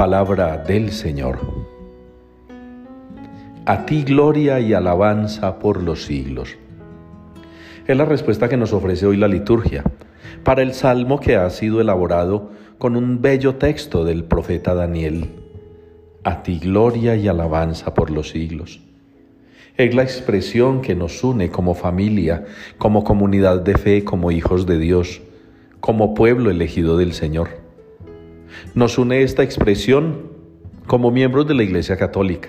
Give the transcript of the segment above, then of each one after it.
Palabra del Señor. A ti gloria y alabanza por los siglos. Es la respuesta que nos ofrece hoy la liturgia para el salmo que ha sido elaborado con un bello texto del profeta Daniel. A ti gloria y alabanza por los siglos. Es la expresión que nos une como familia, como comunidad de fe, como hijos de Dios, como pueblo elegido del Señor. Nos une esta expresión como miembros de la Iglesia Católica,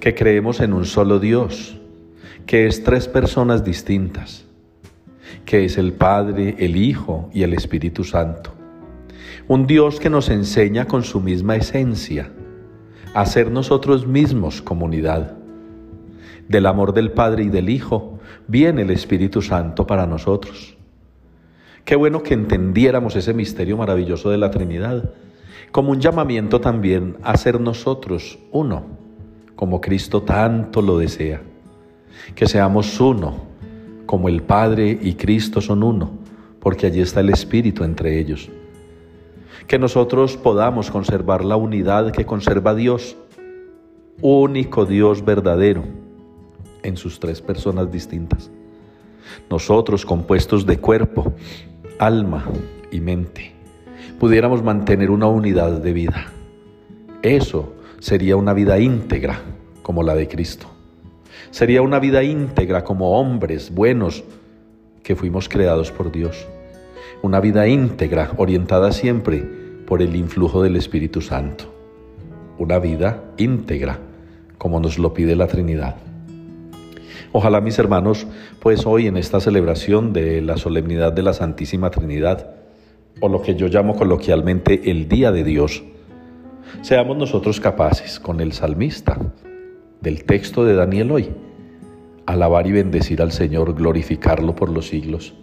que creemos en un solo Dios, que es tres personas distintas, que es el Padre, el Hijo y el Espíritu Santo. Un Dios que nos enseña con su misma esencia a ser nosotros mismos comunidad del amor del Padre y del Hijo, viene el Espíritu Santo para nosotros. Qué bueno que entendiéramos ese misterio maravilloso de la Trinidad, como un llamamiento también a ser nosotros uno, como Cristo tanto lo desea. Que seamos uno, como el Padre y Cristo son uno, porque allí está el Espíritu entre ellos. Que nosotros podamos conservar la unidad que conserva Dios, único Dios verdadero en sus tres personas distintas. Nosotros, compuestos de cuerpo, alma y mente, pudiéramos mantener una unidad de vida. Eso sería una vida íntegra como la de Cristo. Sería una vida íntegra como hombres buenos que fuimos creados por Dios. Una vida íntegra orientada siempre por el influjo del Espíritu Santo. Una vida íntegra como nos lo pide la Trinidad. Ojalá mis hermanos, pues hoy en esta celebración de la solemnidad de la Santísima Trinidad, o lo que yo llamo coloquialmente el Día de Dios, seamos nosotros capaces, con el salmista del texto de Daniel hoy, alabar y bendecir al Señor, glorificarlo por los siglos,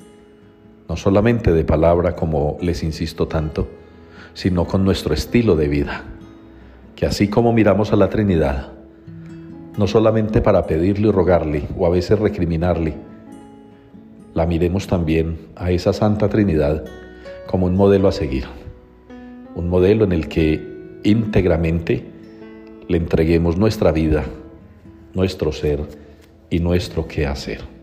no solamente de palabra como les insisto tanto, sino con nuestro estilo de vida, que así como miramos a la Trinidad, no solamente para pedirle y rogarle o a veces recriminarle, la miremos también a esa Santa Trinidad como un modelo a seguir, un modelo en el que íntegramente le entreguemos nuestra vida, nuestro ser y nuestro quehacer.